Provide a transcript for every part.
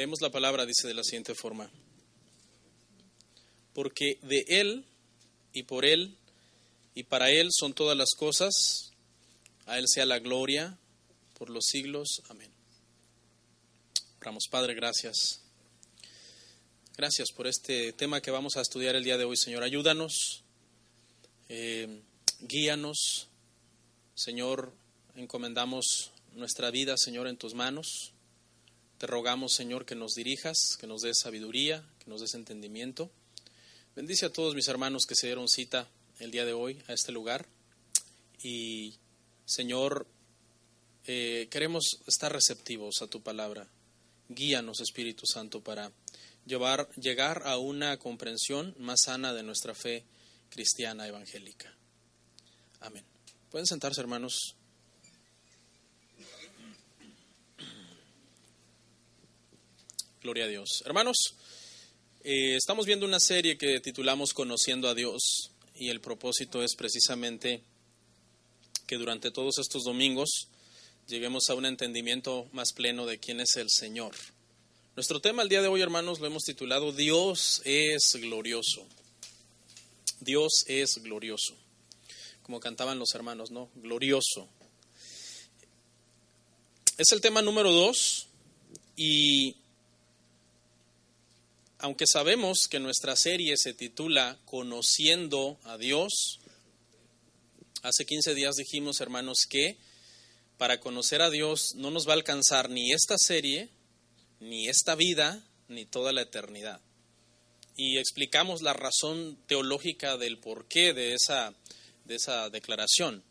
Leemos la palabra, dice de la siguiente forma. Porque de Él y por Él y para Él son todas las cosas, a Él sea la gloria por los siglos. Amén. Oramos, Padre, gracias. Gracias por este tema que vamos a estudiar el día de hoy, Señor. Ayúdanos, eh, guíanos. Señor, encomendamos nuestra vida, Señor, en tus manos. Te rogamos, Señor, que nos dirijas, que nos des sabiduría, que nos des entendimiento. Bendice a todos mis hermanos que se dieron cita el día de hoy a este lugar. Y, Señor, eh, queremos estar receptivos a tu palabra. Guíanos, Espíritu Santo, para llevar, llegar a una comprensión más sana de nuestra fe cristiana evangélica. Amén. Pueden sentarse, hermanos. Gloria a Dios. Hermanos, eh, estamos viendo una serie que titulamos Conociendo a Dios y el propósito es precisamente que durante todos estos domingos lleguemos a un entendimiento más pleno de quién es el Señor. Nuestro tema el día de hoy, hermanos, lo hemos titulado Dios es glorioso. Dios es glorioso. Como cantaban los hermanos, ¿no? Glorioso. Es el tema número dos y aunque sabemos que nuestra serie se titula Conociendo a Dios, hace 15 días dijimos, hermanos, que para conocer a Dios no nos va a alcanzar ni esta serie, ni esta vida, ni toda la eternidad. Y explicamos la razón teológica del porqué de esa, de esa declaración.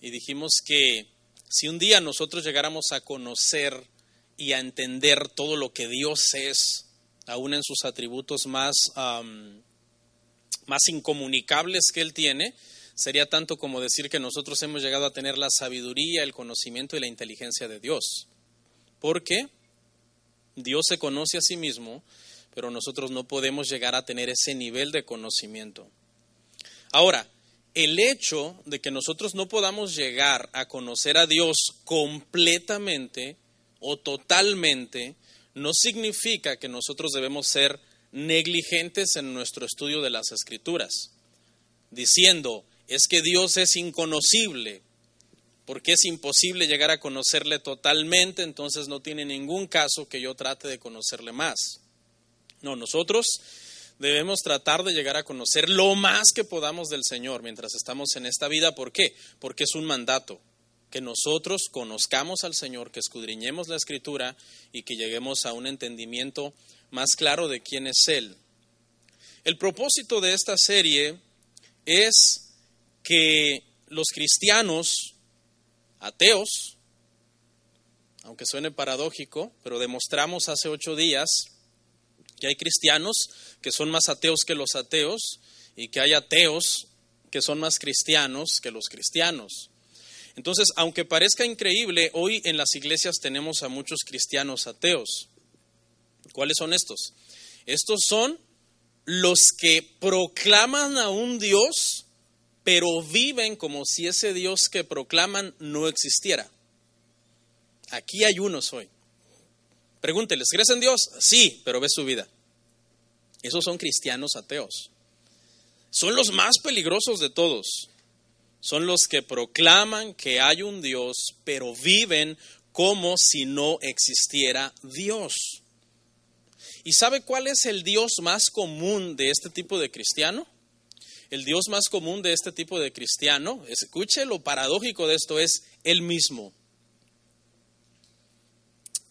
Y dijimos que si un día nosotros llegáramos a conocer y a entender todo lo que Dios es, aún en sus atributos más, más incomunicables que Él tiene, sería tanto como decir que nosotros hemos llegado a tener la sabiduría, el conocimiento y la inteligencia de Dios. Porque Dios se conoce a sí mismo, pero nosotros no podemos llegar a tener ese nivel de conocimiento. Ahora, el hecho de que nosotros no podamos llegar a conocer a Dios completamente o totalmente no significa que nosotros debemos ser negligentes en nuestro estudio de las escrituras, diciendo, es que Dios es inconocible, porque es imposible llegar a conocerle totalmente, entonces no tiene ningún caso que yo trate de conocerle más. No, nosotros debemos tratar de llegar a conocer lo más que podamos del Señor mientras estamos en esta vida. ¿Por qué? Porque es un mandato, que nosotros conozcamos al Señor, que escudriñemos la Escritura y que lleguemos a un entendimiento más claro de quién es Él. El propósito de esta serie es que los cristianos ateos, aunque suene paradójico, pero demostramos hace ocho días que hay cristianos que son más ateos que los ateos y que hay ateos que son más cristianos que los cristianos. Entonces, aunque parezca increíble, hoy en las iglesias tenemos a muchos cristianos ateos. ¿Cuáles son estos? Estos son los que proclaman a un Dios pero viven como si ese Dios que proclaman no existiera. Aquí hay unos hoy. Pregúnteles, ¿crees en Dios? Sí, pero ve su vida. Esos son cristianos ateos. Son los más peligrosos de todos, son los que proclaman que hay un Dios, pero viven como si no existiera Dios. ¿Y sabe cuál es el Dios más común de este tipo de cristiano? El Dios más común de este tipo de cristiano, escuche lo paradójico de esto, es el mismo.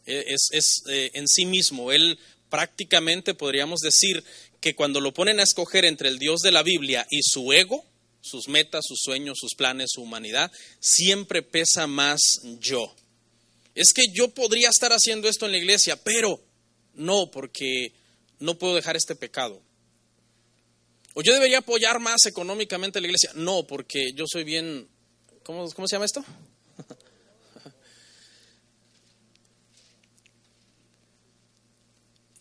E, es, eh, en sí mismo. Él prácticamente podríamos decir que cuando lo ponen a escoger entre el Dios de la Biblia y su ego, sus metas, sus sueños, sus planes, su humanidad, siempre pesa más yo. Es que yo podría estar haciendo esto en la iglesia, pero no, porque no puedo dejar este pecado. O yo debería apoyar más económicamente a la iglesia. No, porque yo soy bien, ¿cómo, cómo se llama esto?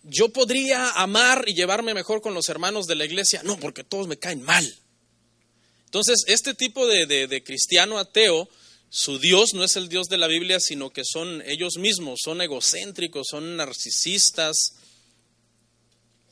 yo podría amar y llevarme mejor con los hermanos de la iglesia. No, porque todos me caen mal. Entonces, este tipo de, cristiano ateo, su Dios no es el Dios de la Biblia, sino que son ellos mismos, son egocéntricos, son narcisistas,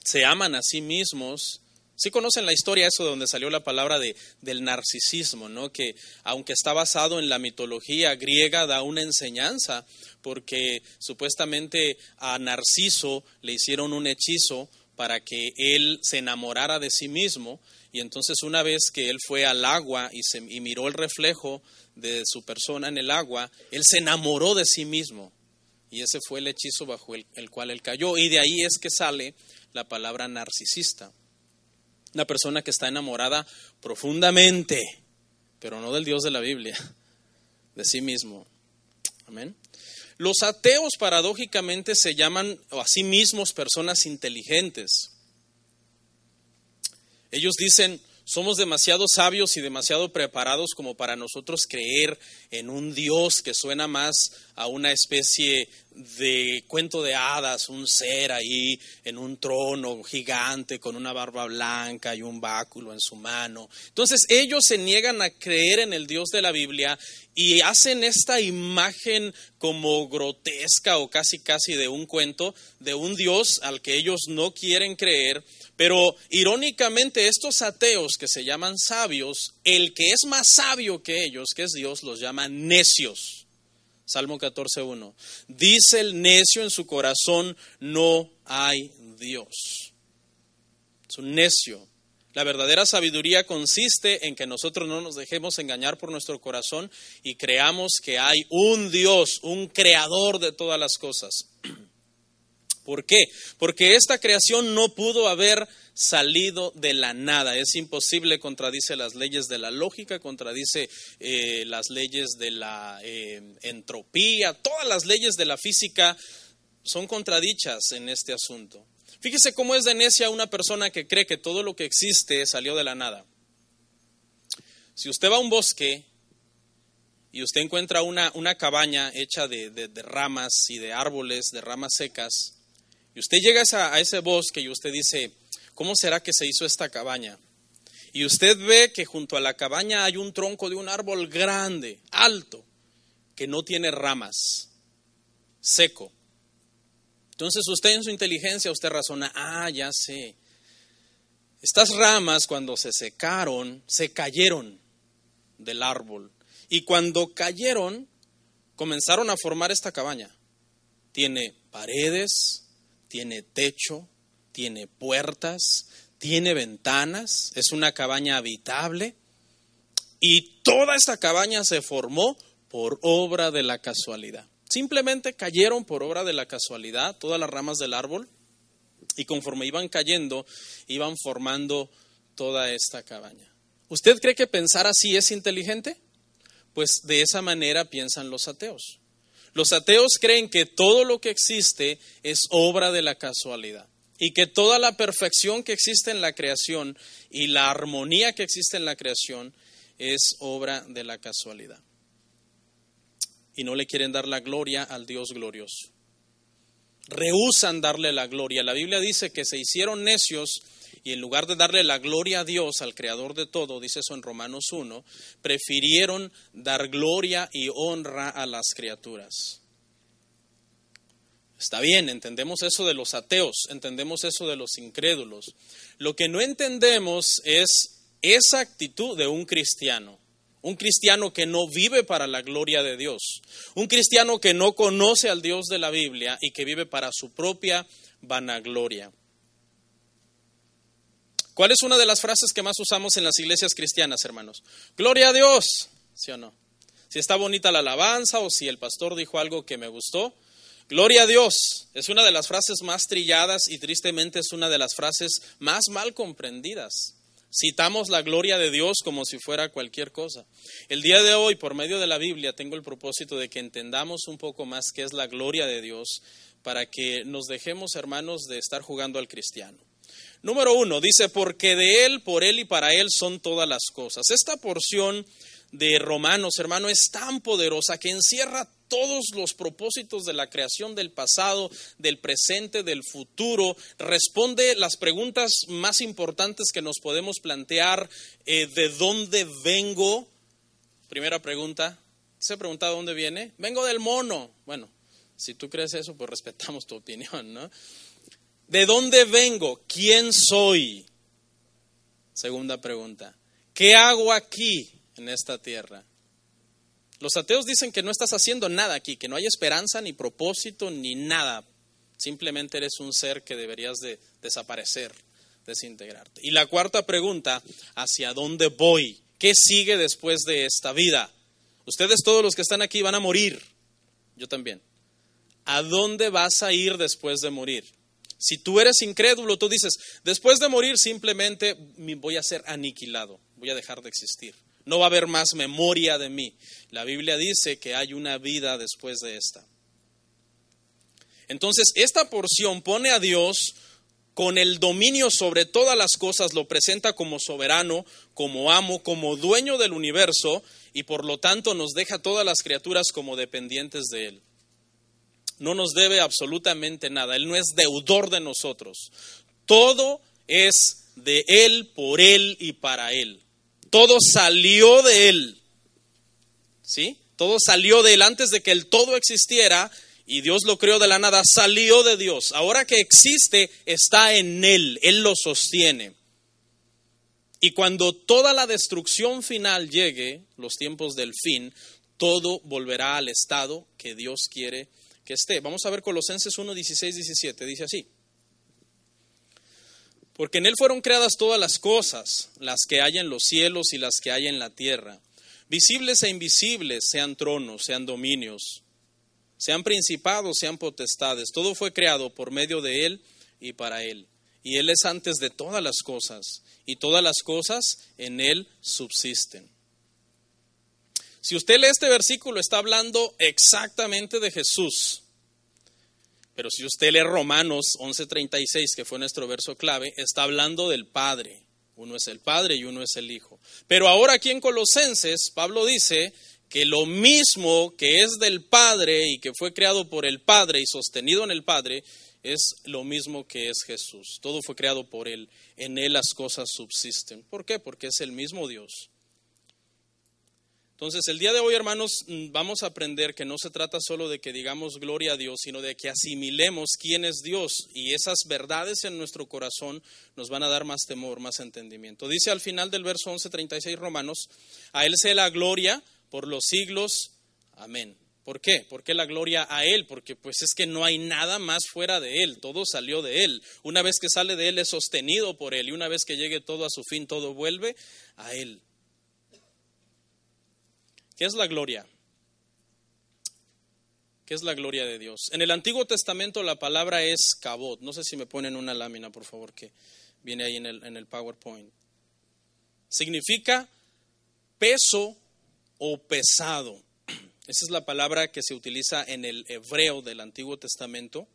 se aman a sí mismos Sí conocen la historia eso de donde salió la palabra de, del narcisismo, ¿no? Que aunque está basado en la mitología griega, da una enseñanza, porque supuestamente a Narciso le hicieron un hechizo para que él se enamorara de sí mismo, y entonces una vez que él fue al agua y, se, y miró el reflejo de su persona en el agua, él se enamoró de sí mismo. Y ese fue el hechizo bajo el, el cual él cayó. Y de ahí es que sale la palabra narcisista. Una persona que está enamorada profundamente, pero no del Dios de la Biblia, de sí mismo. Amén. Los ateos paradójicamente se llaman a sí mismos personas inteligentes. Ellos dicen, somos demasiado sabios y demasiado preparados como para nosotros creer en un Dios que suena más a una especie de cuento de hadas, un ser ahí en un trono gigante con una barba blanca y un báculo en su mano. Entonces ellos se niegan a creer en el Dios de la Biblia y hacen esta imagen como grotesca o casi casi de un cuento de un Dios al que ellos no quieren creer. Pero irónicamente estos ateos que se llaman sabios, el que es más sabio que ellos, que es Dios, los llama necios. Salmo 14.1. Dice el necio en su corazón, no hay Dios. Es un necio. La verdadera sabiduría consiste en que nosotros no nos dejemos engañar por nuestro corazón y creamos que hay un Dios, un creador de todas las cosas. ¿Por qué? Porque esta creación no pudo haber salido de la nada. Es imposible, contradice las leyes de la lógica, contradice eh, las leyes de la eh, entropía, todas las leyes de la física son contradichas en este asunto. Fíjese cómo es de necia una persona que cree que todo lo que existe salió de la nada. Si usted va a un bosque y usted encuentra una, una cabaña hecha de, de ramas y de árboles, de ramas secas, y usted llega a, ese bosque y usted dice, ¿cómo será que se hizo esta cabaña? Y usted ve que junto a la cabaña hay un tronco de un árbol grande, alto, que no tiene ramas, seco. Entonces usted en su inteligencia, usted razona, ah, ya sé. Estas ramas cuando se secaron, se cayeron del árbol. Y cuando cayeron, comenzaron a formar esta cabaña. Tiene paredes, tiene techo, tiene puertas, tiene ventanas, es una cabaña habitable y toda esta cabaña se formó por obra de la casualidad. Simplemente cayeron por obra de la casualidad todas las ramas del árbol y conforme iban cayendo, iban formando toda esta cabaña. ¿Usted cree que pensar así es inteligente? Pues de esa manera piensan los ateos. Los ateos creen que todo lo que existe es obra de la casualidad y que toda la perfección que existe en la creación y la armonía que existe en la creación es obra de la casualidad. Y no le quieren dar la gloria al Dios glorioso. Rehusan darle la gloria. La Biblia dice que se hicieron necios y en lugar de darle la gloria a Dios, al creador de todo, dice eso en Romanos 1, prefirieron dar gloria y honra a las criaturas. Está bien, entendemos eso de los ateos, entendemos eso de los incrédulos. Lo que no entendemos es esa actitud de un cristiano. un cristiano que no vive para la gloria de Dios, un cristiano que no conoce al Dios de la Biblia y que vive para su propia vanagloria. ¿Cuál es una de las frases que más usamos en las iglesias cristianas, hermanos? Gloria a Dios, ¿sí o no? Si está bonita la alabanza o si el pastor dijo algo que me gustó, Gloria a Dios es una de las frases más trilladas y tristemente es una de las frases más mal comprendidas. Citamos la gloria de Dios como si fuera cualquier cosa. El día de hoy, por medio de la Biblia, tengo el propósito de que entendamos un poco más qué es la gloria de Dios para que nos dejemos, hermanos, de estar jugando al cristiano. Número uno, dice, porque de Él, por Él y para Él son todas las cosas. Esta porción de Romanos, hermano, es tan poderosa que encierra todos los propósitos de la creación del pasado, del presente, del futuro, responde las preguntas más importantes que nos podemos plantear, eh, ¿de dónde vengo? Primera pregunta, ¿se pregunta de dónde viene? Vengo del mono. Bueno, si tú crees eso, pues respetamos tu opinión, ¿no? ¿De dónde vengo? ¿Quién soy? Segunda pregunta, ¿qué hago aquí en esta tierra? Los ateos dicen que no estás haciendo nada aquí, que no hay esperanza, ni propósito, ni nada. Simplemente eres un ser que deberías de desaparecer, desintegrarte. Y la cuarta pregunta, ¿hacia dónde voy? ¿Qué sigue después de esta vida? Ustedes todos los que están aquí van a morir. Yo también. ¿A dónde vas a ir después de morir? Si tú eres incrédulo, tú dices, después de morir simplemente voy a ser aniquilado, voy a dejar de existir no va a haber más memoria de mí. La Biblia dice que hay una vida después de esta. Entonces, esta porción pone a Dios con el dominio sobre todas las cosas, lo presenta como soberano, como amo, como dueño del universo y por lo tanto nos deja todas las criaturas como dependientes de Él. No nos debe absolutamente nada, Él no es deudor de nosotros. Todo es de Él, por Él y para Él. Todo salió de Él. ¿Sí? Todo salió de Él antes de que el todo existiera y Dios lo creó de la nada, salió de Dios. Ahora que existe, está en Él. Él lo sostiene. Y cuando toda la destrucción final llegue, los tiempos del fin, todo volverá al estado que Dios quiere que esté. Vamos a ver Colosenses 1, 16, 17. Dice así. Porque en Él fueron creadas todas las cosas, las que hay en los cielos y las que hay en la tierra, visibles e invisibles, sean tronos, sean dominios, sean principados, sean potestades. Todo fue creado por medio de Él y para Él. Y Él es antes de todas las cosas, y todas las cosas en Él subsisten. Si usted lee este versículo, está hablando exactamente de Jesús. Pero si usted lee Romanos 11:36, que fue nuestro verso clave, está hablando del Padre. Uno es el Padre y uno es el Hijo. Pero ahora aquí en Colosenses, Pablo dice que lo mismo que es del Padre y que fue creado por el Padre y sostenido en el Padre, es lo mismo que es Jesús. Todo fue creado por Él. En Él las cosas subsisten. ¿Por qué? Porque es el mismo Dios. Entonces, el día de hoy, hermanos, mm, vamos a aprender que no se trata solo de que digamos gloria a Dios, sino de que asimilemos quién es Dios y esas verdades en nuestro corazón nos van a dar más temor, más entendimiento. Dice al final del verso 11:36 Romanos, a Él sea la gloria por los siglos. Amén. ¿Por qué? ¿Por qué la gloria a Él? Porque pues es que no hay nada más fuera de Él, todo salió de Él. Una vez que sale de Él es sostenido por Él y una vez que llegue todo a su fin, todo vuelve a Él. ¿Qué es la gloria? ¿Qué es la gloria de Dios? En el Antiguo Testamento la palabra es cabot. No sé si me ponen una lámina, por favor, que viene ahí en el, en el PowerPoint. Significa peso o pesado. Esa es la palabra que se utiliza en el hebreo del Antiguo Testamento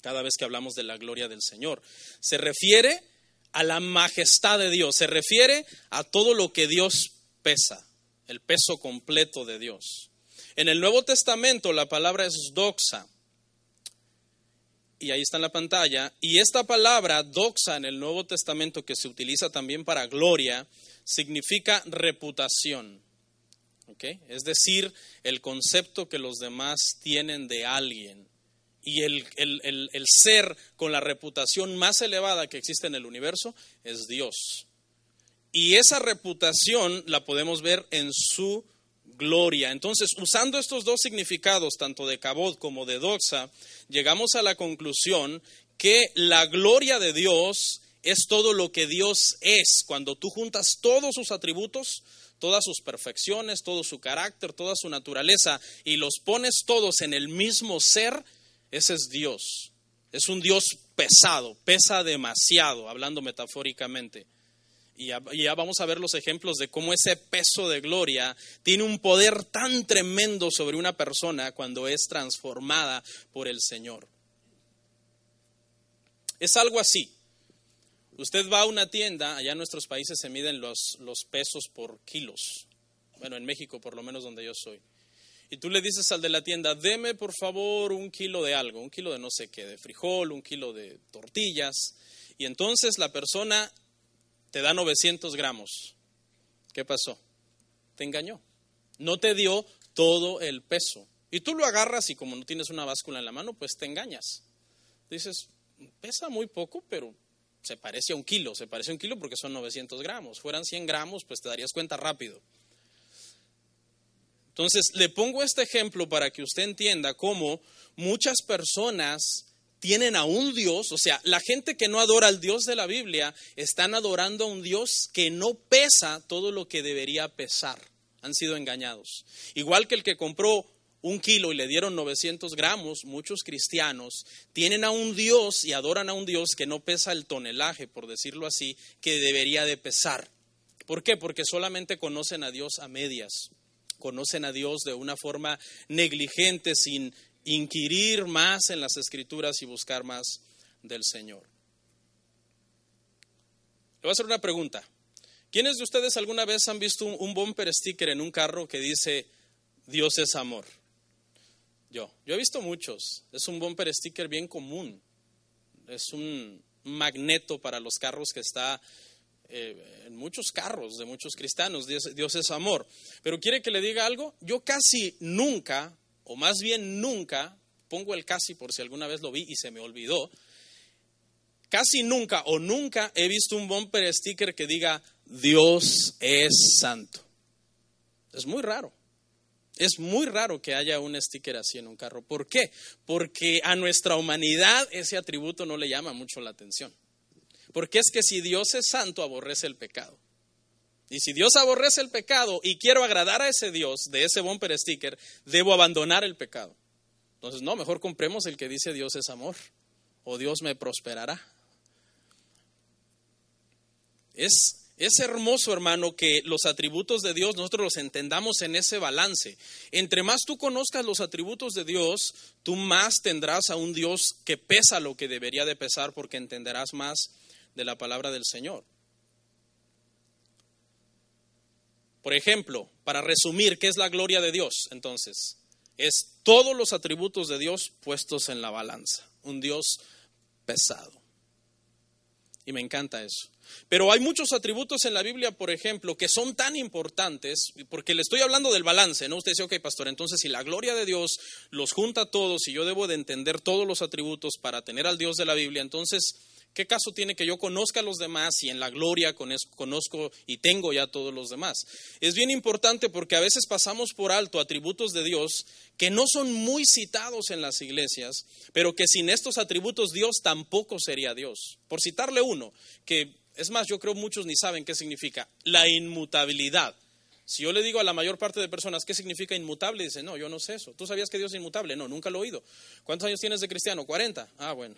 cada vez que hablamos de la gloria del Señor. Se refiere a la majestad de Dios, se refiere a todo lo que Dios pesa el peso completo de Dios. En el Nuevo Testamento la palabra es doxa. Y ahí está en la pantalla. Y esta palabra doxa en el Nuevo Testamento que se utiliza también para gloria significa reputación. Es decir, el concepto que los demás tienen de alguien. Y el, el ser con la reputación más elevada que existe en el universo es Dios. Y esa reputación la podemos ver en su gloria. Entonces, usando estos dos significados, tanto de cabot como de doxa, llegamos a la conclusión que la gloria de Dios es todo lo que Dios es. Cuando tú juntas todos sus atributos, todas sus perfecciones, todo su carácter, toda su naturaleza, y los pones todos en el mismo ser, ese es Dios. Es un Dios pesado, pesa demasiado, hablando metafóricamente. Y ya, vamos a ver los ejemplos de cómo ese peso de gloria tiene un poder tan tremendo sobre una persona cuando es transformada por el Señor. Es algo así. Usted va a una tienda, allá en nuestros países se miden los, los pesos por kilos. Bueno, en México por lo menos donde yo soy. Y tú le dices al de la tienda, deme por favor un kilo de algo, un kilo de no sé qué, de frijol, un kilo de tortillas. Y entonces la persona te da 900 gramos. ¿Qué pasó? Te engañó. No te dio todo el peso. Y tú lo agarras y como no tienes una báscula en la mano, pues te engañas. Dices, pesa muy poco, pero se parece a un kilo. Se parece a un kilo porque son 900 gramos. Fueran 100 gramos, pues te darías cuenta rápido. Entonces, le pongo este ejemplo para que usted entienda cómo muchas personas tienen a un Dios, o sea, la gente que no adora al Dios de la Biblia están adorando a un Dios que no pesa todo lo que debería pesar. Han sido engañados. Igual que el que compró un kilo y le dieron 900 gramos, muchos cristianos tienen a un Dios y adoran a un Dios que no pesa el tonelaje, por decirlo así, que debería de pesar. ¿Por qué? Porque solamente conocen a Dios a medias, conocen a Dios de una forma negligente, sin inquirir más en las escrituras y buscar más del Señor. Le voy a hacer una pregunta. ¿Quiénes de ustedes alguna vez han visto un, bumper sticker en un carro que dice Dios es amor? Yo, yo he visto muchos. Es un bumper sticker bien común. Es un magneto para los carros que está eh, en muchos carros de muchos cristianos. Dios es amor. Pero quiere que le diga algo. Yo casi nunca o más bien nunca, pongo el casi por si alguna vez lo vi y se me olvidó, casi nunca o nunca he visto un bumper sticker que diga Dios es santo. Es muy raro. Es muy raro que haya un sticker así en un carro. ¿Por qué? Porque a nuestra humanidad ese atributo no le llama mucho la atención. Porque es que si Dios es santo, aborrece el pecado. Y si Dios aborrece el pecado y quiero agradar a ese Dios de ese bumper sticker, debo abandonar el pecado. Entonces, no, mejor compremos el que dice Dios es amor o Dios me prosperará. Es, es hermoso, hermano, que los atributos de Dios nosotros los entendamos en ese balance. Entre más tú conozcas los atributos de Dios, tú más tendrás a un Dios que pesa lo que debería de pesar porque entenderás más de la palabra del Señor. Por ejemplo, para resumir, ¿qué es la gloria de Dios? Entonces, es todos los atributos de Dios puestos en la balanza. Un Dios pesado. Y me encanta eso. Pero hay muchos atributos en la Biblia, por ejemplo, que son tan importantes, porque le estoy hablando del balance, ¿no? Usted dice, ok, pastor, entonces si la gloria de Dios los junta a todos y yo debo de entender todos los atributos para tener al Dios de la Biblia, entonces ¿Qué caso tiene que yo conozca a los demás y en la gloria conozco y tengo ya todos los demás? Es bien importante porque a veces pasamos por alto atributos de Dios que no son muy citados en las iglesias, pero que sin estos atributos Dios tampoco sería Dios. Por citarle uno, que es más, yo creo muchos ni saben qué significa, la inmutabilidad. Si yo le digo a la mayor parte de personas qué significa inmutable, dice, no, yo no sé eso. ¿Tú sabías que Dios es inmutable? No, nunca lo he oído. ¿Cuántos años tienes de cristiano? 40. Ah, bueno.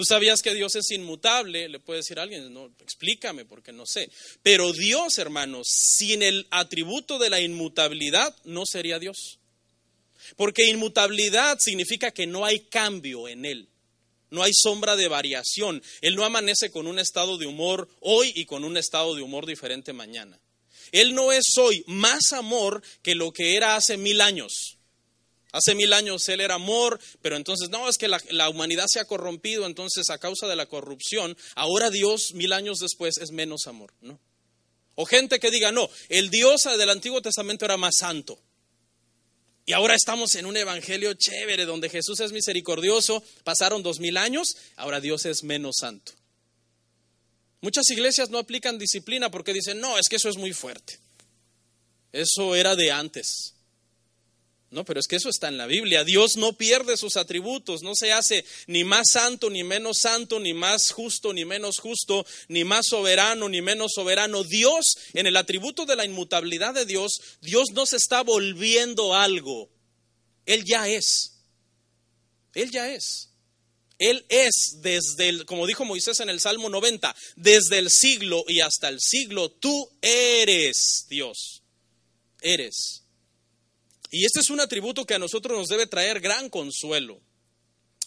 Tú sabías que Dios es inmutable, le puede decir a alguien, no, explícame porque no sé. Pero Dios, hermanos, sin el atributo de la inmutabilidad no sería Dios. Porque inmutabilidad significa que no hay cambio en Él. No hay sombra de variación. Él no amanece con un estado de humor hoy y con un estado de humor diferente mañana. Él no es hoy más amor que lo que era hace mil años. Hace mil años Él era amor, pero entonces no, es que la, humanidad se ha corrompido, entonces a causa de la corrupción, ahora Dios mil años después es menos amor, ¿no? O gente que diga, no, el Dios del Antiguo Testamento era más santo. Y ahora estamos en un evangelio chévere donde Jesús es misericordioso, pasaron dos mil años, ahora Dios es menos santo. Muchas iglesias no aplican disciplina porque dicen, no, es que eso es muy fuerte. Eso era de antes. No, pero es que eso está en la Biblia. Dios no pierde sus atributos, no se hace ni más santo, ni menos santo, ni más justo, ni menos justo, ni más soberano, ni menos soberano. Dios, en el atributo de la inmutabilidad de Dios, Dios no se está volviendo algo. Él ya es. Él ya es. Él es desde el, como dijo Moisés en el Salmo 90, desde el siglo y hasta el siglo, tú eres Dios. Eres. Y este es un atributo que a nosotros nos debe traer gran consuelo,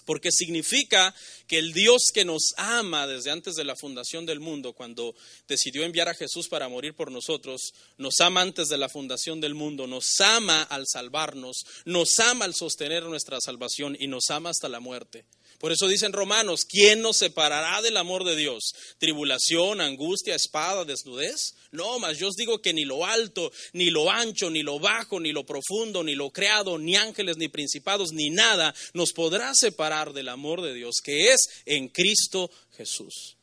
porque significa que el Dios que nos ama desde antes de la fundación del mundo, cuando decidió enviar a Jesús para morir por nosotros, nos ama antes de la fundación del mundo, nos ama al salvarnos, nos ama al sostener nuestra salvación y nos ama hasta la muerte. Por eso dicen romanos, ¿quién nos separará del amor de Dios? ¿Tribulación, angustia, espada, desnudez? No, mas yo os digo que ni lo alto, ni lo ancho, ni lo bajo, ni lo profundo, ni lo creado, ni ángeles, ni principados, ni nada nos podrá separar del amor de Dios, que es en Cristo Jesús.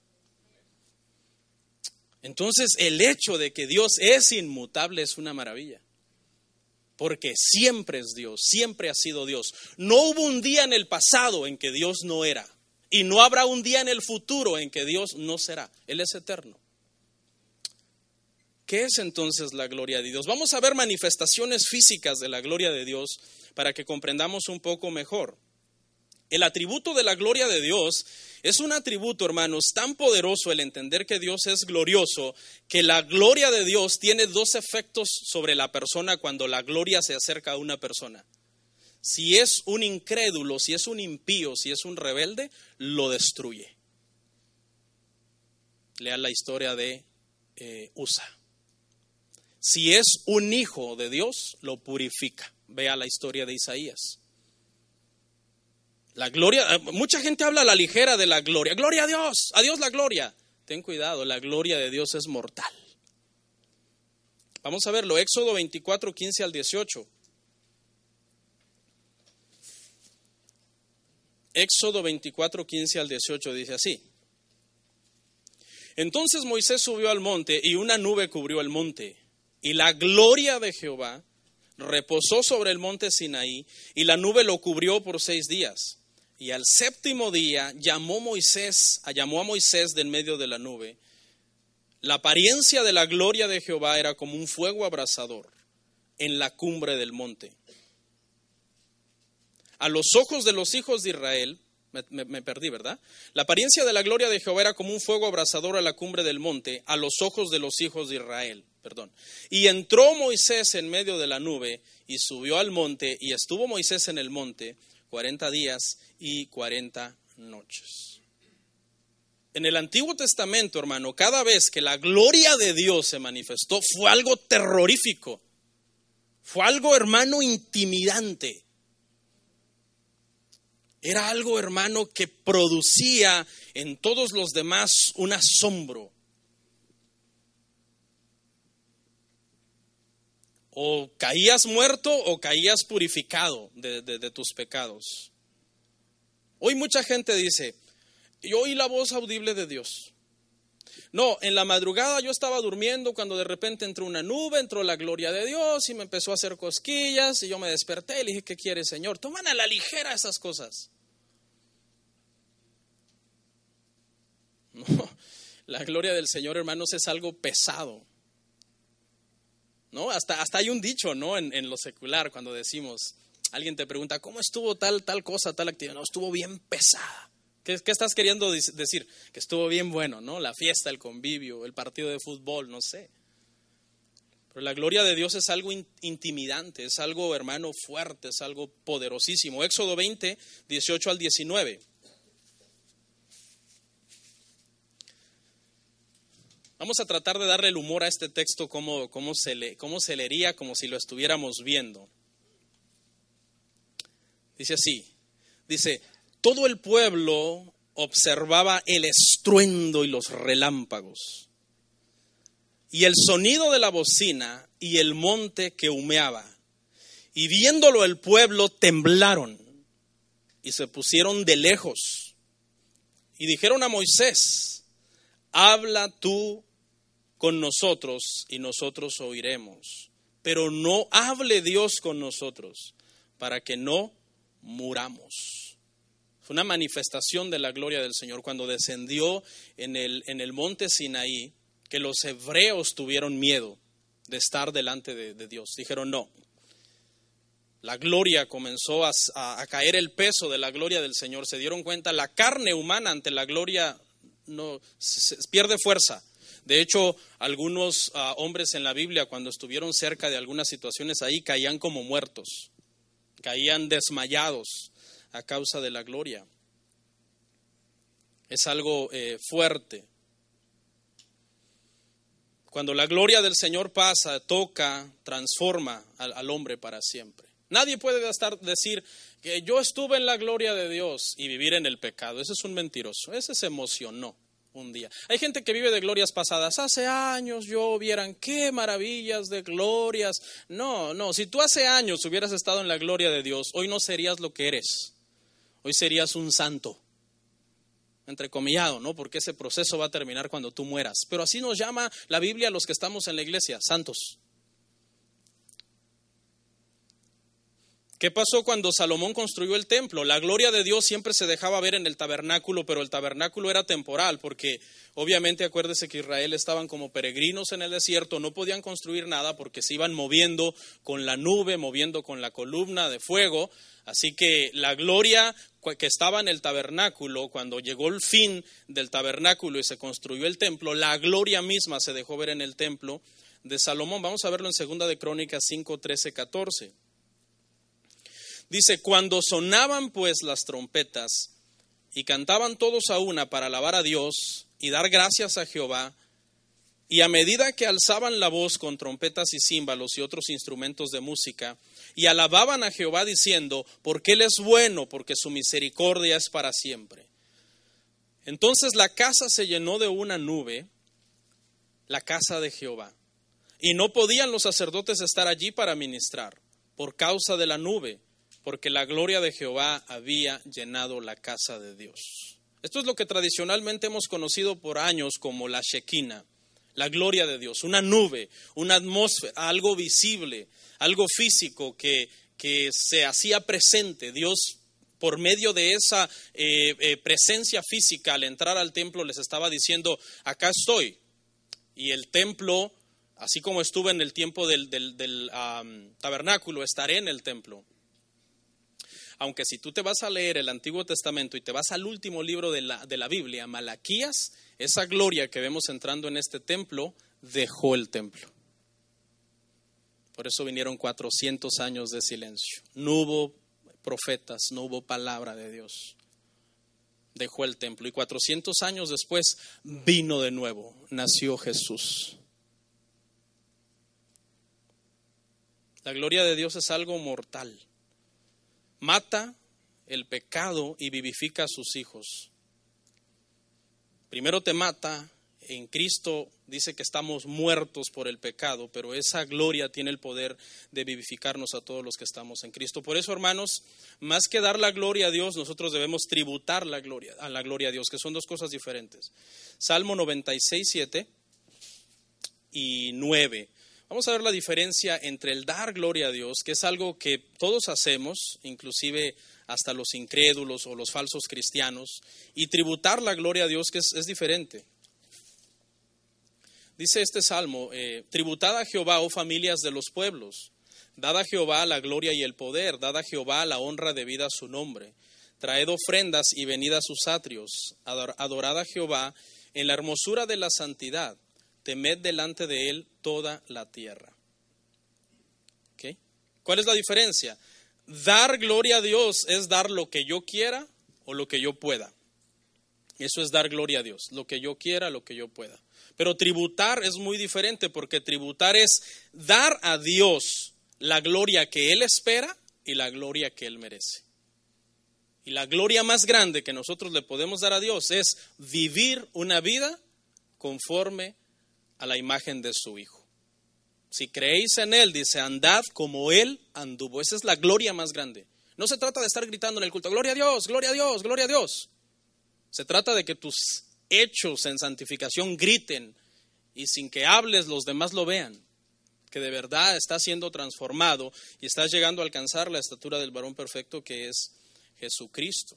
Entonces, el hecho de que Dios es inmutable es una maravilla porque siempre es Dios, siempre ha sido Dios. No hubo un día en el pasado en que Dios no era, y no habrá un día en el futuro en que Dios no será. Él es eterno. ¿Qué es entonces la gloria de Dios? Vamos a ver manifestaciones físicas de la gloria de Dios para que comprendamos un poco mejor. El atributo de la gloria de Dios es un atributo, hermanos, tan poderoso el entender que Dios es glorioso, que la gloria de Dios tiene dos efectos sobre la persona cuando la gloria se acerca a una persona. Si es un incrédulo, si es un impío, si es un rebelde, lo destruye. Lean la historia de eh, Usa. Si es un hijo de Dios, lo purifica. Vea la historia de Isaías. La gloria, eh, mucha gente habla a la ligera de la gloria. Gloria a Dios, a Dios la gloria. Ten cuidado, la gloria de Dios es mortal. Vamos a verlo, Éxodo 24, 15 al 18. Éxodo 24, 15 al 18 dice así. Entonces Moisés subió al monte y una nube cubrió el monte. Y la gloria de Jehová reposó sobre el monte Sinaí y la nube lo cubrió por seis días. Y al séptimo día llamó Moisés, llamó a Moisés de en medio de la nube. La apariencia de la gloria de Jehová era como un fuego abrasador en la cumbre del monte. A los ojos de los hijos de Israel, me, me, perdí, ¿verdad? La apariencia de la gloria de Jehová era como un fuego abrasador a la cumbre del monte, a los ojos de los hijos de Israel, perdón. Y entró Moisés en medio de la nube y subió al monte, y estuvo Moisés en el monte cuarenta días y cuarenta noches. En el Antiguo Testamento, hermano, cada vez que la gloria de Dios se manifestó, fue algo terrorífico. Fue algo, hermano, intimidante. Era algo, hermano, que producía en todos los demás un asombro. O caías muerto o caías purificado de, de tus pecados. Hoy mucha gente dice, yo oí la voz audible de Dios. No, en la madrugada yo estaba durmiendo cuando de repente entró una nube, entró la gloria de Dios y me empezó a hacer cosquillas y yo me desperté y le dije, ¿qué quiere Señor? Toman a la ligera esas cosas. No, la gloria del Señor, hermanos, es algo pesado. ¿No? Hasta, hasta hay un dicho, ¿no? En, en lo secular, cuando decimos, Alguien te pregunta, ¿cómo estuvo tal, tal cosa, tal actividad? No, estuvo bien pesada. ¿Qué, ¿Qué, estás queriendo decir? Que estuvo bien bueno, ¿no? La fiesta, el convivio, el partido de fútbol, no sé. Pero la gloria de Dios es algo intimidante, es algo, hermano, fuerte, es algo poderosísimo. Éxodo 20, 18 al 19. Vamos a tratar de darle el humor a este texto, cómo, se, le, cómo se leería como si lo estuviéramos viendo. Dice así, dice, todo el pueblo observaba el estruendo y los relámpagos, y el sonido de la bocina y el monte que humeaba. Y viéndolo el pueblo temblaron y se pusieron de lejos y dijeron a Moisés, habla tú con nosotros y nosotros oiremos. Pero no hable Dios con nosotros para que no muramos. Fue una manifestación de la gloria del Señor cuando descendió en el, en el monte Sinaí, que los hebreos tuvieron miedo de estar delante de, Dios. Dijeron, no, la gloria comenzó a, caer el peso de la gloria del Señor. Se dieron cuenta, la carne humana ante la gloria no pierde fuerza. De hecho, algunos ah, hombres en la Biblia, cuando estuvieron cerca de algunas situaciones ahí, caían como muertos, caían desmayados a causa de la gloria. Es algo eh, fuerte. Cuando la gloria del Señor pasa, toca, transforma al, hombre para siempre. Nadie puede estar, decir que yo estuve en la gloria de Dios y vivir en el pecado. Ese es un mentiroso. Ese se emocionó un día. Hay gente que vive de glorias pasadas. Hace años yo vieran qué maravillas de glorias. No, no. Si tú hace años hubieras estado en la gloria de Dios, hoy no serías lo que eres. Hoy serías un santo entrecomillado, ¿no? Porque ese proceso va a terminar cuando tú mueras. Pero así nos llama la Biblia a los que estamos en la iglesia, santos. ¿Qué pasó cuando Salomón construyó el templo? La gloria de Dios siempre se dejaba ver en el tabernáculo, pero el tabernáculo era temporal, porque obviamente acuérdese que Israel estaban como peregrinos en el desierto, no podían construir nada porque se iban moviendo con la nube, moviendo con la columna de fuego. Así que la gloria que estaba en el tabernáculo, cuando llegó el fin del tabernáculo y se construyó el templo, la gloria misma se dejó ver en el templo de Salomón. Vamos a verlo en segunda de Crónicas 5, 13, 14. Dice, cuando sonaban pues las trompetas y cantaban todos a una para alabar a Dios y dar gracias a Jehová, y a medida que alzaban la voz con trompetas y címbalos y otros instrumentos de música, y alababan a Jehová diciendo, porque Él es bueno, porque su misericordia es para siempre. Entonces la casa se llenó de una nube, la casa de Jehová, y no podían los sacerdotes estar allí para ministrar, por causa de la nube porque la gloria de Jehová había llenado la casa de Dios. Esto es lo que tradicionalmente hemos conocido por años como la Shekinah, la gloria de Dios, una nube, una atmósfera, algo visible, algo físico que, que se hacía presente. Dios, por medio de esa eh, eh, presencia física, al entrar al templo, les estaba diciendo, acá estoy. Y el templo, así como estuve en el tiempo del, tabernáculo, estaré en el templo aunque si tú te vas a leer el Antiguo Testamento y te vas al último libro de la, de la Biblia, Malaquías, esa gloria que vemos entrando en este templo, dejó el templo. Por eso vinieron 400 años de silencio. No hubo profetas, no hubo palabra de Dios. Dejó el templo y 400 años después vino de nuevo, nació Jesús. La gloria de Dios es algo mortal mata el pecado y vivifica a sus hijos. Primero te mata, en Cristo dice que estamos muertos por el pecado, pero esa gloria tiene el poder de vivificarnos a todos los que estamos en Cristo. Por eso, hermanos, más que dar la gloria a Dios, nosotros debemos tributar la gloria, a la gloria a Dios, que son dos cosas diferentes. Salmo 96, 7 y 9. Vamos a ver la diferencia entre el dar gloria a Dios, que es algo que todos hacemos, inclusive hasta los incrédulos o los falsos cristianos, y tributar la gloria a Dios, que es, diferente. Dice este salmo, eh, tributad a Jehová, oh familias de los pueblos, dad a Jehová la gloria y el poder, dad a Jehová la honra debida a su nombre, traed ofrendas y venid a sus atrios, adorad a Jehová en la hermosura de la santidad temed delante de él toda la tierra. ¿Cuál es la diferencia? Dar gloria a Dios es dar lo que yo quiera o lo que yo pueda. Eso es dar gloria a Dios, lo que yo quiera, lo que yo pueda. Pero tributar es muy diferente porque tributar es dar a Dios la gloria que Él espera y la gloria que Él merece. Y la gloria más grande que nosotros le podemos dar a Dios es vivir una vida conforme a la imagen de su Hijo. Si creéis en Él, dice, andad como Él anduvo. Esa es la gloria más grande. No se trata de estar gritando en el culto, gloria a Dios, gloria a Dios, gloria a Dios. Se trata de que tus hechos en santificación griten y sin que hables los demás lo vean, que de verdad estás siendo transformado y estás llegando a alcanzar la estatura del varón perfecto que es Jesucristo.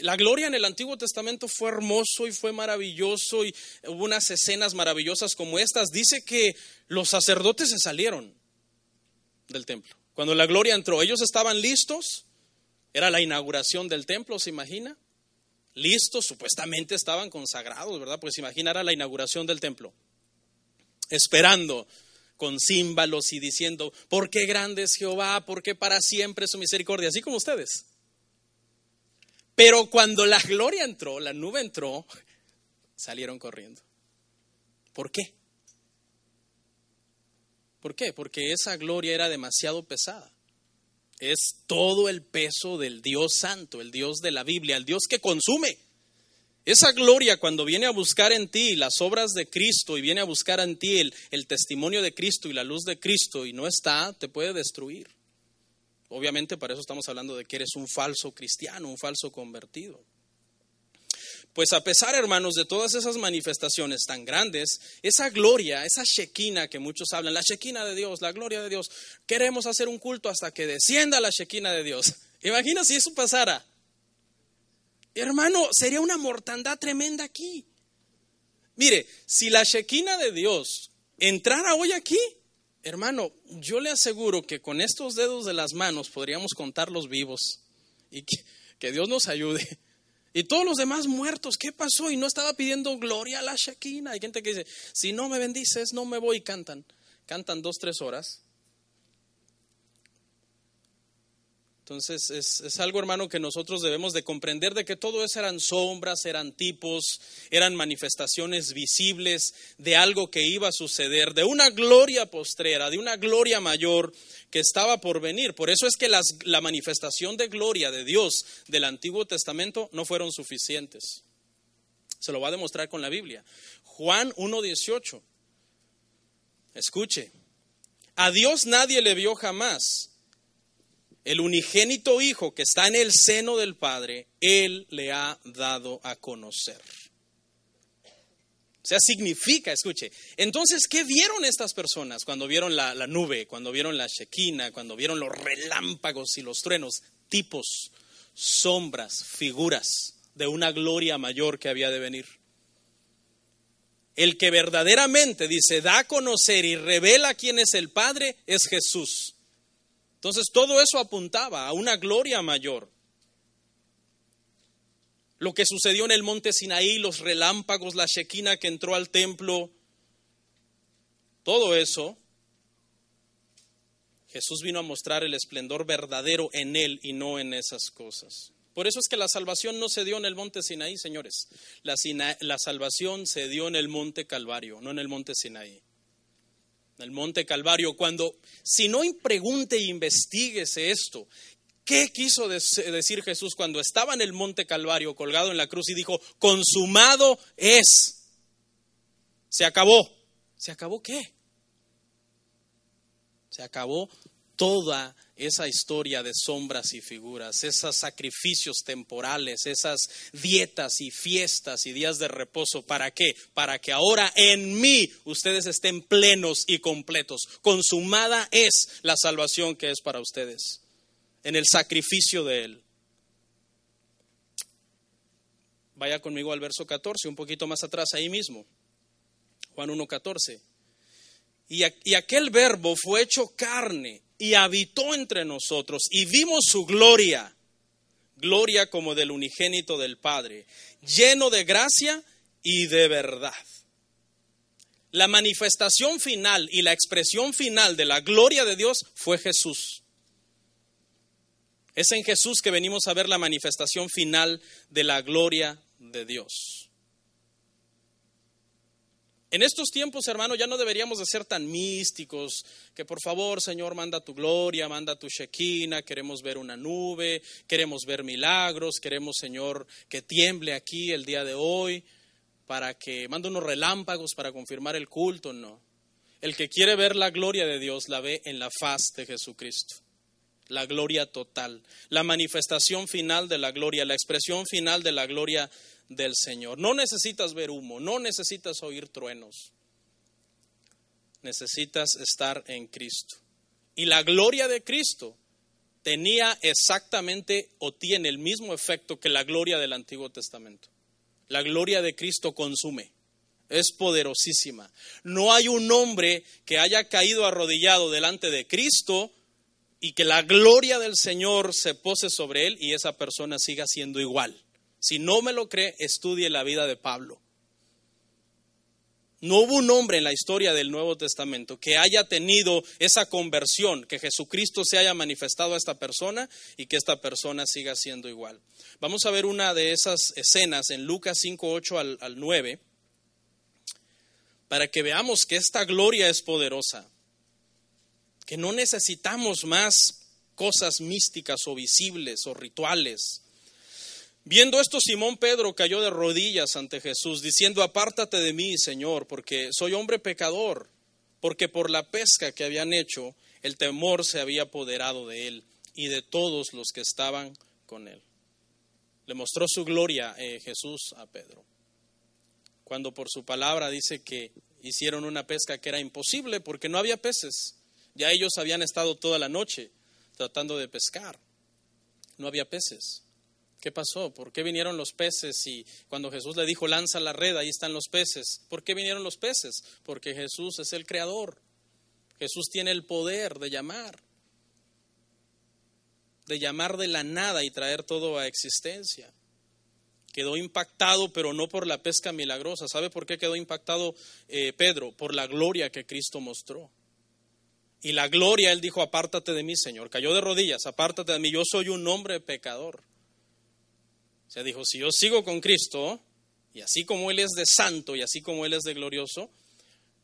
La gloria en el Antiguo Testamento fue hermoso y fue maravilloso y hubo unas escenas maravillosas como estas. Dice que los sacerdotes se salieron del templo. Cuando la gloria entró, ellos estaban listos. Era la inauguración del templo, ¿se imagina? Listos, supuestamente estaban consagrados, ¿verdad? Pues imagina, era la inauguración del templo. Esperando con címbalos y diciendo, ¿por qué grande es Jehová? ¿Por qué para siempre su misericordia? Así como ustedes. Pero cuando la gloria entró, la nube entró, salieron corriendo. ¿Por qué? ¿Por qué? Porque esa gloria era demasiado pesada. Es todo el peso del Dios santo, el Dios de la Biblia, el Dios que consume. Esa gloria cuando viene a buscar en ti las obras de Cristo y viene a buscar en ti el, el testimonio de Cristo y la luz de Cristo y no está, te puede destruir. Obviamente para eso estamos hablando de que eres un falso cristiano, un falso convertido. Pues a pesar, hermanos, de todas esas manifestaciones tan grandes, esa gloria, esa shequina que muchos hablan, la shequina de Dios, la gloria de Dios, queremos hacer un culto hasta que descienda la shequina de Dios. Imagina si eso pasara. Hermano, sería una mortandad tremenda aquí. Mire, si la shequina de Dios entrara hoy aquí, Hermano, yo le aseguro que con estos dedos de las manos podríamos contar los vivos y que, Dios nos ayude. Y todos los demás muertos, ¿qué pasó? Y no estaba pidiendo gloria a la Shekinah. Hay gente que dice, si no me bendices, no me voy y cantan. Cantan dos, tres horas Entonces es, algo, hermano, que nosotros debemos de comprender de que todo eso eran sombras, eran tipos, eran manifestaciones visibles de algo que iba a suceder, de una gloria postrera, de una gloria mayor que estaba por venir. Por eso es que la manifestación de gloria de Dios del Antiguo Testamento no fueron suficientes. Se lo va a demostrar con la Biblia. Juan 1.18. Escuche. A Dios nadie le vio jamás el unigénito Hijo que está en el seno del Padre, Él le ha dado a conocer. O sea, significa, escuche, entonces, ¿qué vieron estas personas cuando vieron la, nube, cuando vieron la Shekinah, cuando vieron los relámpagos y los truenos? Tipos, sombras, figuras de una gloria mayor que había de venir. El que verdaderamente dice, da a conocer y revela quién es el Padre, es Jesús. Entonces todo eso apuntaba a una gloria mayor. Lo que sucedió en el monte Sinaí, los relámpagos, la Shekinah que entró al templo, todo eso, Jesús vino a mostrar el esplendor verdadero en él y no en esas cosas. Por eso es que la salvación no se dio en el monte Sinaí, señores. La, la salvación se dio en el monte Calvario, no en el monte Sinaí el monte Calvario, cuando, si no pregunte e investiguese esto, ¿qué quiso decir Jesús cuando estaba en el monte Calvario colgado en la cruz y dijo, consumado es? Se acabó. ¿Se acabó qué? Se acabó toda esa historia de sombras y figuras, esos sacrificios temporales, esas dietas y fiestas y días de reposo. ¿Para qué? Para que ahora en mí ustedes estén plenos y completos. Consumada es la salvación que es para ustedes, en el sacrificio de Él. Vaya conmigo al verso 14, un poquito más atrás, ahí mismo. Juan 1.14. Y, y aquel verbo fue hecho carne y habitó entre nosotros y vimos su gloria, gloria como del unigénito del Padre, lleno de gracia y de verdad. La manifestación final y la expresión final de la gloria de Dios fue Jesús. Es en Jesús que venimos a ver la manifestación final de la gloria de Dios. En estos tiempos, hermano, ya no deberíamos de ser tan místicos, que por favor, Señor, manda tu gloria, manda tu Shekinah, queremos ver una nube, queremos ver milagros, queremos, Señor, que tiemble aquí el día de hoy, para que manda unos relámpagos para confirmar el culto, no. El que quiere ver la gloria de Dios la ve en la faz de Jesucristo. La gloria total, la manifestación final de la gloria, la expresión final de la gloria del Señor. No necesitas ver humo, no necesitas oír truenos, necesitas estar en Cristo. Y la gloria de Cristo tenía exactamente o tiene el mismo efecto que la gloria del Antiguo Testamento. La gloria de Cristo consume, es poderosísima. No hay un hombre que haya caído arrodillado delante de Cristo y que la gloria del Señor se pose sobre él y esa persona siga siendo igual. Si no me lo cree, estudie la vida de Pablo. No hubo un hombre en la historia del Nuevo Testamento que haya tenido esa conversión, que Jesucristo se haya manifestado a esta persona y que esta persona siga siendo igual. Vamos a ver una de esas escenas en Lucas 5, 8 al, al 9, para que veamos que esta gloria es poderosa, que no necesitamos más cosas místicas o visibles o rituales Viendo esto, Simón Pedro cayó de rodillas ante Jesús, diciendo, apártate de mí, Señor, porque soy hombre pecador, porque por la pesca que habían hecho, el temor se había apoderado de él y de todos los que estaban con él. Le mostró su gloria eh, Jesús a Pedro, cuando por su palabra dice que hicieron una pesca que era imposible porque no había peces. Ya ellos habían estado toda la noche tratando de pescar. No había peces. ¿Qué pasó? ¿Por qué vinieron los peces? Y cuando Jesús le dijo, lanza la red, ahí están los peces. ¿Por qué vinieron los peces? Porque Jesús es el creador. Jesús tiene el poder de llamar, de llamar de la nada y traer todo a existencia. Quedó impactado, pero no por la pesca milagrosa. ¿Sabe por qué quedó impactado eh, Pedro? Por la gloria que Cristo mostró. Y la gloria, él dijo, apártate de mí, Señor. Cayó de rodillas, apártate de mí, yo soy un hombre pecador. O sea, dijo, si yo sigo con Cristo, y así como Él es de santo y así como Él es de glorioso,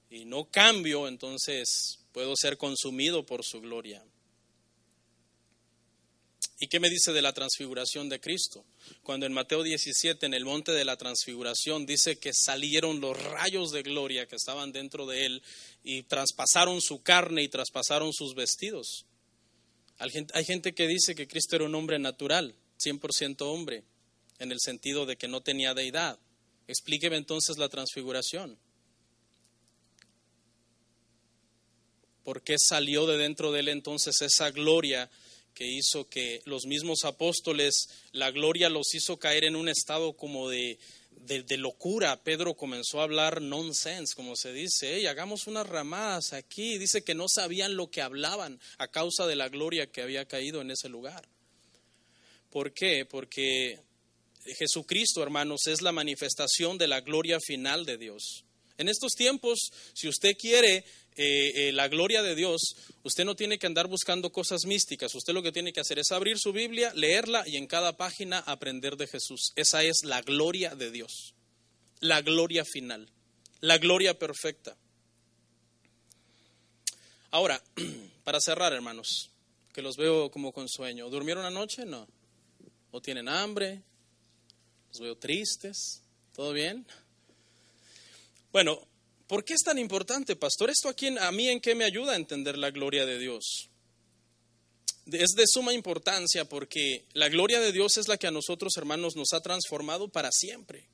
y no cambio, entonces puedo ser consumido por su gloria. ¿Y qué me dice de la transfiguración de Cristo? Cuando en Mateo 17, en el monte de la transfiguración, dice que salieron los rayos de gloria que estaban dentro de él y traspasaron su carne y traspasaron sus vestidos. Hay gente que dice que Cristo era un hombre natural, 100% hombre en el sentido de que no tenía deidad. Explíqueme entonces la transfiguración. ¿Por qué salió de dentro de él entonces esa gloria que hizo que los mismos apóstoles, la gloria los hizo caer en un estado como de, de, locura? Pedro comenzó a hablar nonsense, como se dice, hey, hagamos unas ramadas aquí. Dice que no sabían lo que hablaban a causa de la gloria que había caído en ese lugar. ¿Por qué? Porque Jesucristo, hermanos, es la manifestación de la gloria final de Dios. En estos tiempos, si usted quiere eh, eh, la gloria de Dios, usted no tiene que andar buscando cosas místicas. Usted lo que tiene que hacer es abrir su Biblia, leerla y en cada página aprender de Jesús. Esa es la gloria de Dios, la gloria final, la gloria perfecta. Ahora, para cerrar, hermanos, que los veo como con sueño. ¿Durmieron anoche? No. ¿O tienen hambre? Los veo tristes. ¿Todo bien? Bueno, ¿por qué es tan importante, pastor? ¿Esto aquí, a mí en qué me ayuda a entender la gloria de Dios? Es de suma importancia porque la gloria de Dios es la que a nosotros, hermanos, nos ha transformado para siempre.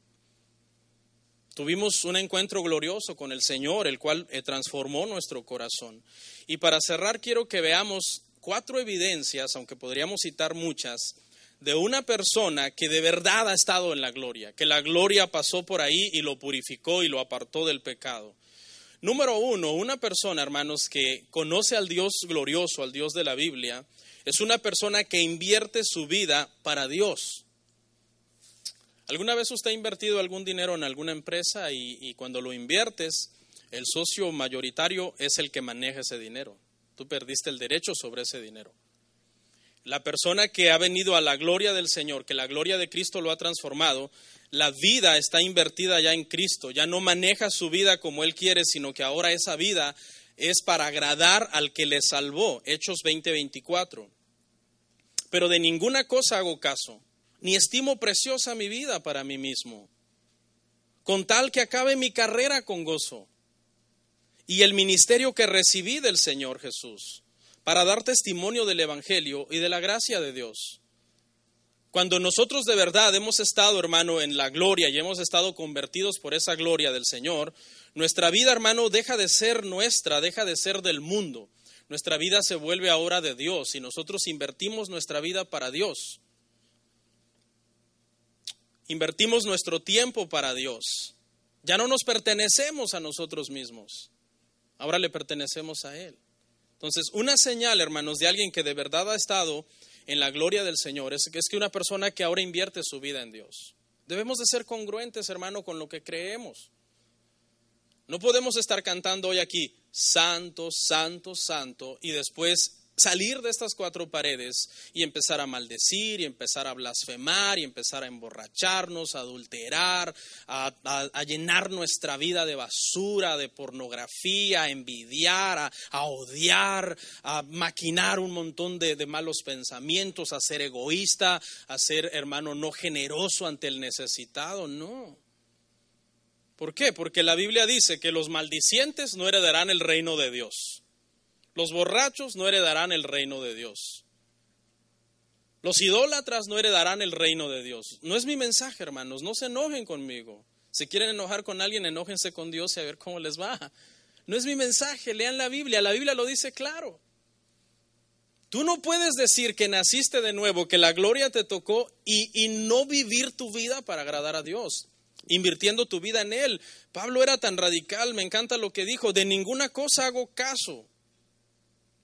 Tuvimos un encuentro glorioso con el Señor, el cual eh, transformó nuestro corazón. Y para cerrar, quiero que veamos cuatro evidencias, aunque podríamos citar muchas, de una persona que de verdad ha estado en la gloria, que la gloria pasó por ahí y lo purificó y lo apartó del pecado. Número uno, una persona, hermanos, que conoce al Dios glorioso, al Dios de la Biblia, es una persona que invierte su vida para Dios. ¿Alguna vez usted ha invertido algún dinero en alguna empresa y, y cuando lo inviertes, el socio mayoritario es el que maneja ese dinero? Tú perdiste el derecho sobre ese dinero. La persona que ha venido a la gloria del Señor, que la gloria de Cristo lo ha transformado, la vida está invertida ya en Cristo, ya no maneja su vida como Él quiere, sino que ahora esa vida es para agradar al que le salvó. Hechos 20:24. Pero de ninguna cosa hago caso, ni estimo preciosa mi vida para mí mismo, con tal que acabe mi carrera con gozo y el ministerio que recibí del Señor Jesús para dar testimonio del Evangelio y de la gracia de Dios. Cuando nosotros de verdad hemos estado, hermano, en la gloria y hemos estado convertidos por esa gloria del Señor, nuestra vida, hermano, deja de ser nuestra, deja de ser del mundo. Nuestra vida se vuelve ahora de Dios y nosotros invertimos nuestra vida para Dios. Invertimos nuestro tiempo para Dios. Ya no nos pertenecemos a nosotros mismos. Ahora le pertenecemos a Él. Entonces, una señal, hermanos, de alguien que de verdad ha estado en la gloria del Señor es que es que una persona que ahora invierte su vida en Dios. Debemos de ser congruentes, hermano, con lo que creemos. No podemos estar cantando hoy aquí, santo, santo, santo, y después salir de estas cuatro paredes y empezar a maldecir y empezar a blasfemar y empezar a emborracharnos, a adulterar, a, llenar nuestra vida de basura, de pornografía, a envidiar, a, odiar, a maquinar un montón de, de malos pensamientos, a ser egoísta, a ser hermano no generoso ante el necesitado, no. ¿Por qué? Porque la Biblia dice que los maldicientes no heredarán el reino de Dios. Los borrachos no heredarán el reino de Dios. Los idólatras no heredarán el reino de Dios. No es mi mensaje, hermanos. No se enojen conmigo. Si quieren enojar con alguien, enójense con Dios y a ver cómo les va. No es mi mensaje. Lean la Biblia. La Biblia lo dice claro. Tú no puedes decir que naciste de nuevo, que la gloria te tocó y, y, no vivir tu vida para agradar a Dios, invirtiendo tu vida en Él. Pablo era tan radical, me encanta lo que dijo, de ninguna cosa hago caso,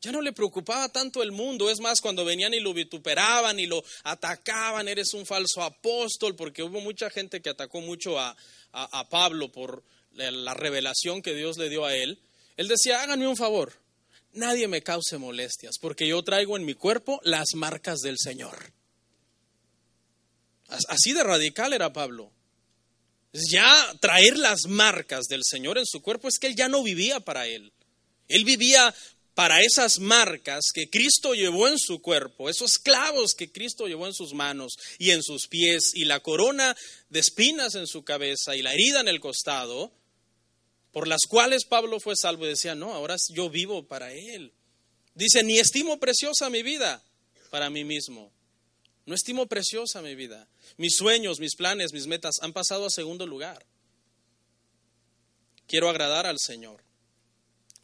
ya no le preocupaba tanto el mundo, es más, cuando venían y lo vituperaban y lo atacaban, eres un falso apóstol, porque hubo mucha gente que atacó mucho a, Pablo por la revelación que Dios le dio a él. Él decía, háganme un favor, nadie me cause molestias, porque yo traigo en mi cuerpo las marcas del Señor. Así de radical era Pablo. Ya traer las marcas del Señor en su cuerpo es que él ya no vivía para él. Él vivía para esas marcas que Cristo llevó en su cuerpo, esos clavos que Cristo llevó en sus manos y en sus pies, y la corona de espinas en su cabeza y la herida en el costado, por las cuales Pablo fue salvo y decía, no, ahora yo vivo para Él. Dice, ni estimo preciosa mi vida para mí mismo. No estimo preciosa mi vida. Mis sueños, mis planes, mis metas han pasado a segundo lugar. Quiero agradar al Señor.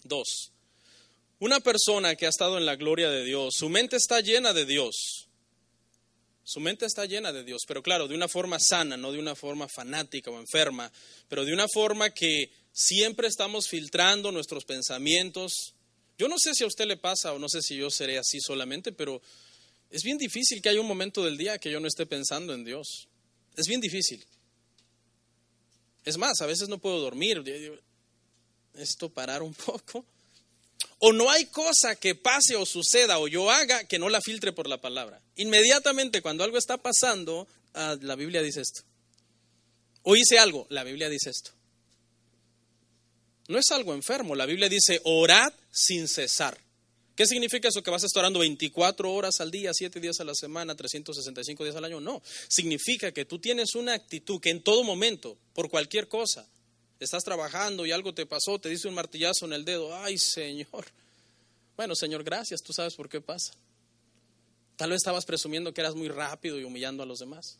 Dos, una persona que ha estado en la gloria de Dios, su mente está llena de Dios. Su mente está llena de Dios, pero claro, de una forma sana, no de una forma fanática o enferma, pero de una forma que siempre estamos filtrando nuestros pensamientos. Yo no sé si a usted le pasa o no sé si yo seré así solamente, pero es bien difícil que haya un momento del día que yo no esté pensando en Dios. Es bien difícil. Es más, a veces no puedo dormir. Esto parar un poco. O no hay cosa que pase o suceda o yo haga que no la filtre por la palabra. Inmediatamente cuando algo está pasando, ah, la Biblia dice esto. O hice algo, la Biblia dice esto. No es algo enfermo, la Biblia dice orad sin cesar. ¿Qué significa eso? ¿Que vas a estar orando 24 horas al día, 7 días a la semana, 365 días al año? No. Significa que tú tienes una actitud que en todo momento, por cualquier cosa, estás trabajando y algo te pasó, te dice un martillazo en el dedo, ay Señor. Bueno, Señor, gracias, tú sabes por qué pasa. Tal vez estabas presumiendo que eras muy rápido y humillando a los demás.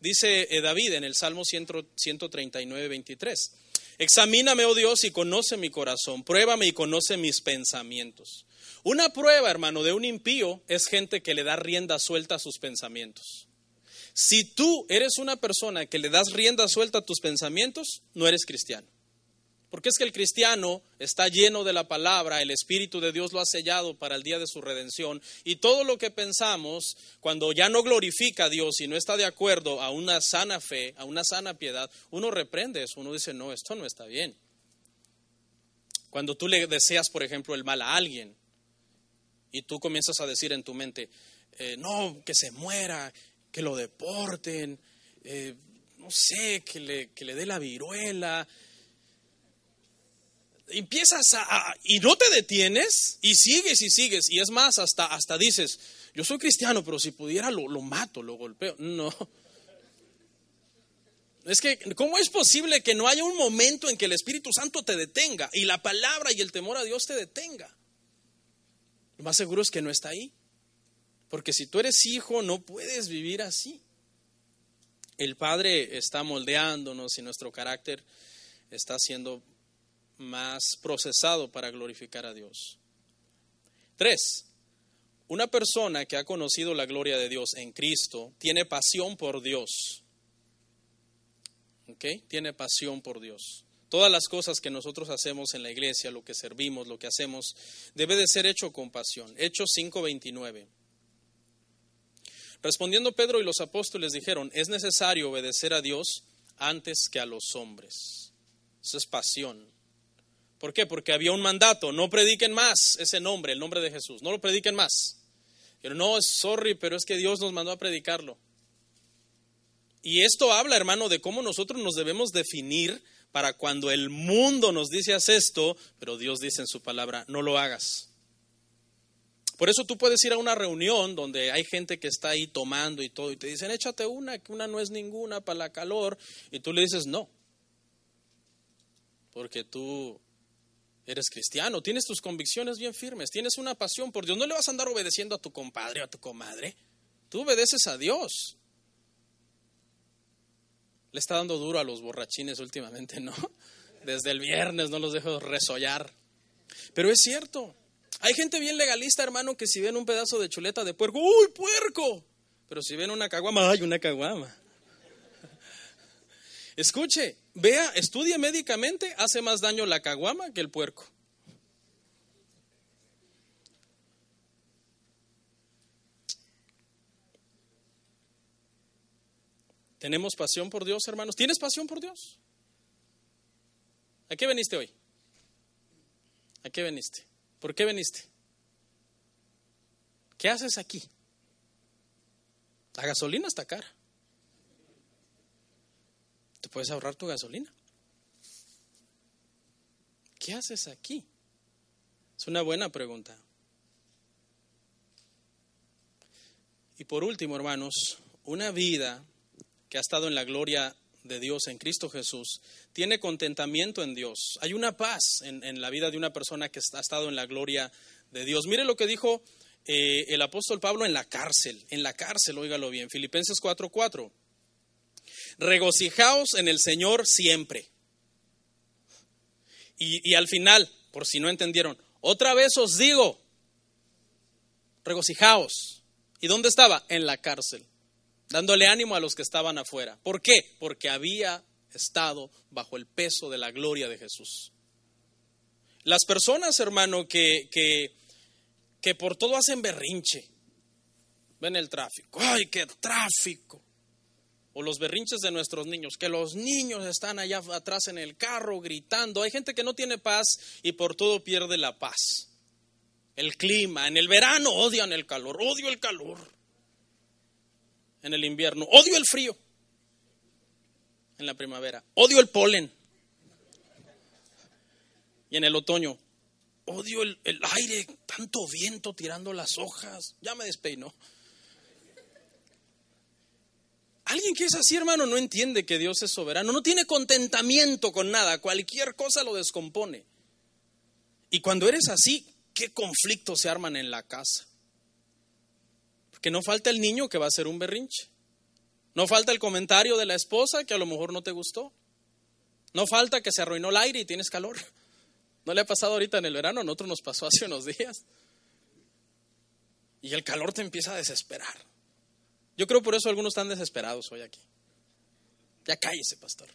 Dice eh, David en el Salmo 139, 23, examíname, oh Dios, y conoce mi corazón, pruébame y conoce mis pensamientos. Una prueba, hermano, de un impío es gente que le da rienda suelta a sus pensamientos. Si tú eres una persona que le das rienda suelta a tus pensamientos, no eres cristiano. Porque es que el cristiano está lleno de la palabra, el Espíritu de Dios lo ha sellado para el día de su redención y todo lo que pensamos cuando ya no glorifica a Dios y no está de acuerdo a una sana fe, a una sana piedad, uno reprende eso, uno dice, no, esto no está bien. Cuando tú le deseas, por ejemplo, el mal a alguien y tú comienzas a decir en tu mente, eh, no, que se muera, que lo deporten, eh, no sé, que le, que le dé la viruela. Empiezas a, y no te detienes y sigues y sigues y es más, hasta, hasta dices, yo soy cristiano, pero si pudiera lo, lo mato, lo golpeo. No. Es que, ¿cómo es posible que no haya un momento en que el Espíritu Santo te detenga y la palabra y el temor a Dios te detenga? Lo más seguro es que no está ahí. Porque si tú eres hijo, no puedes vivir así. El Padre está moldeándonos y nuestro carácter está siendo más procesado para glorificar a Dios. Tres, una persona que ha conocido la gloria de Dios en Cristo tiene pasión por Dios. ¿Ok? Tiene pasión por Dios. Todas las cosas que nosotros hacemos en la iglesia, lo que servimos, lo que hacemos, debe de ser hecho con pasión. Hechos 5:29. Respondiendo Pedro y los apóstoles dijeron, es necesario obedecer a Dios antes que a los hombres. Eso es pasión. ¿Por qué? Porque había un mandato, no prediquen más ese nombre, el nombre de Jesús, no lo prediquen más. Pero no, sorry, pero es que Dios nos mandó a predicarlo. Y esto habla, hermano, de cómo nosotros nos debemos definir para cuando el mundo nos dice haz esto, pero Dios dice en su palabra, no lo hagas. Por eso tú puedes ir a una reunión donde hay gente que está ahí tomando y todo, y te dicen, échate una, que una no es ninguna para la calor, y tú le dices, no, porque tú eres cristiano, tienes tus convicciones bien firmes, tienes una pasión por Dios, no le vas a andar obedeciendo a tu compadre o a tu comadre, tú obedeces a Dios. Le está dando duro a los borrachines últimamente, ¿no? Desde el viernes no los dejo resollar. Pero es cierto, hay gente bien legalista, hermano, que si ven un pedazo de chuleta de puerco, ¡uy, puerco! Pero si ven una caguama, ¡ay, una caguama! Escuche, vea, estudie médicamente, hace más daño la caguama que el puerco. ¿Tenemos pasión por Dios, hermanos? ¿Tienes pasión por Dios? ¿A qué veniste hoy? ¿A qué veniste? ¿Por qué veniste? ¿Qué haces aquí? La gasolina está cara. ¿Te puedes ahorrar tu gasolina? ¿Qué haces aquí? Es una buena pregunta. Y por último, hermanos, una vida que ha estado en la gloria de Dios en Cristo Jesús, tiene contentamiento en Dios. Hay una paz en, la vida de una persona que ha estado en la gloria de Dios. Mire lo que dijo eh, el apóstol Pablo en la cárcel, en la cárcel, óigalo bien, Filipenses 4:4. Regocijaos en el Señor siempre. Y, y al final, por si no entendieron, otra vez os digo, regocijaos. ¿Y dónde estaba? En la cárcel dándole ánimo a los que estaban afuera. ¿Por qué? Porque había estado bajo el peso de la gloria de Jesús. Las personas, hermano, que, que, por todo hacen berrinche, ven el tráfico, ¡ay, qué tráfico! O los berrinches de nuestros niños, que los niños están allá atrás en el carro gritando. Hay gente que no tiene paz y por todo pierde la paz. El clima, en el verano odian el calor, odio el calor en el invierno. Odio el frío en la primavera. Odio el polen. Y en el otoño, odio el, aire, tanto viento tirando las hojas. Ya me despeinó. Alguien que es así, hermano, no entiende que Dios es soberano, no tiene contentamiento con nada, cualquier cosa lo descompone. Y cuando eres así, ¿qué conflictos se arman en la casa? Que no falta el niño que va a ser un berrinche. No falta el comentario de la esposa que a lo mejor no te gustó. No falta que se arruinó el aire y tienes calor. ¿No le ha pasado ahorita en el verano? A nosotros nos pasó hace unos días. Y el calor te empieza a desesperar. Yo creo por eso algunos están desesperados hoy aquí. Ya cállese, pastor.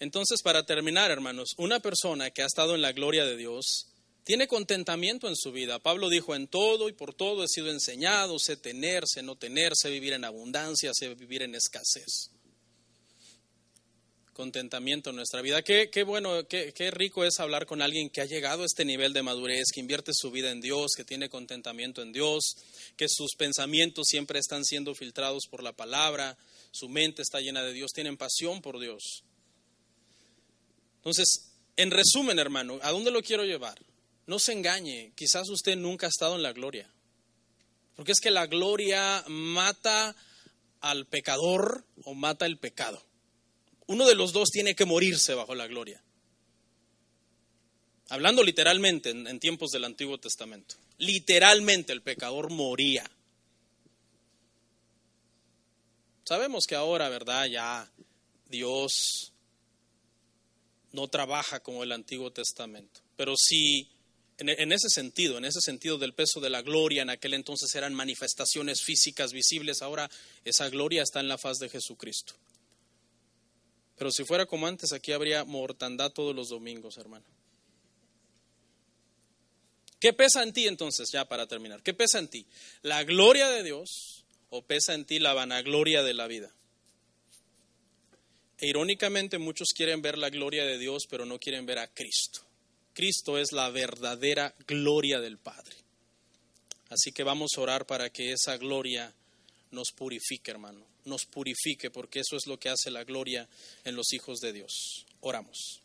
Entonces, para terminar, hermanos, una persona que ha estado en la gloria de Dios tiene contentamiento en su vida. Pablo dijo, en todo y por todo he sido enseñado, sé tener, sé no tener, sé vivir en abundancia, sé vivir en escasez. Contentamiento en nuestra vida. Qué, bueno, qué, qué rico es hablar con alguien que ha llegado a este nivel de madurez, que invierte su vida en Dios, que tiene contentamiento en Dios, que sus pensamientos siempre están siendo filtrados por la palabra, su mente está llena de Dios, tienen pasión por Dios. Entonces, en resumen, hermano, ¿a dónde lo quiero llevar? No se engañe, quizás usted nunca ha estado en la gloria. Porque es que la gloria mata al pecador o mata el pecado. Uno de los dos tiene que morirse bajo la gloria. Hablando literalmente en, en tiempos del Antiguo Testamento. Literalmente el pecador moría. Sabemos que ahora, ¿verdad? Ya Dios no trabaja como el Antiguo Testamento. Pero si en, ese sentido, en ese sentido del peso de la gloria, en aquel entonces eran manifestaciones físicas visibles, ahora esa gloria está en la faz de Jesucristo. Pero si fuera como antes, aquí habría mortandad todos los domingos, hermano. ¿Qué pesa en ti entonces, ya para terminar? ¿Qué pesa en ti? ¿La gloria de Dios o pesa en ti la vanagloria de la vida? E irónicamente muchos quieren ver la gloria de Dios, pero no quieren ver a Cristo. Cristo es la verdadera gloria del Padre. Así que vamos a orar para que esa gloria nos purifique, hermano, nos purifique, porque eso es lo que hace la gloria en los hijos de Dios. Oramos.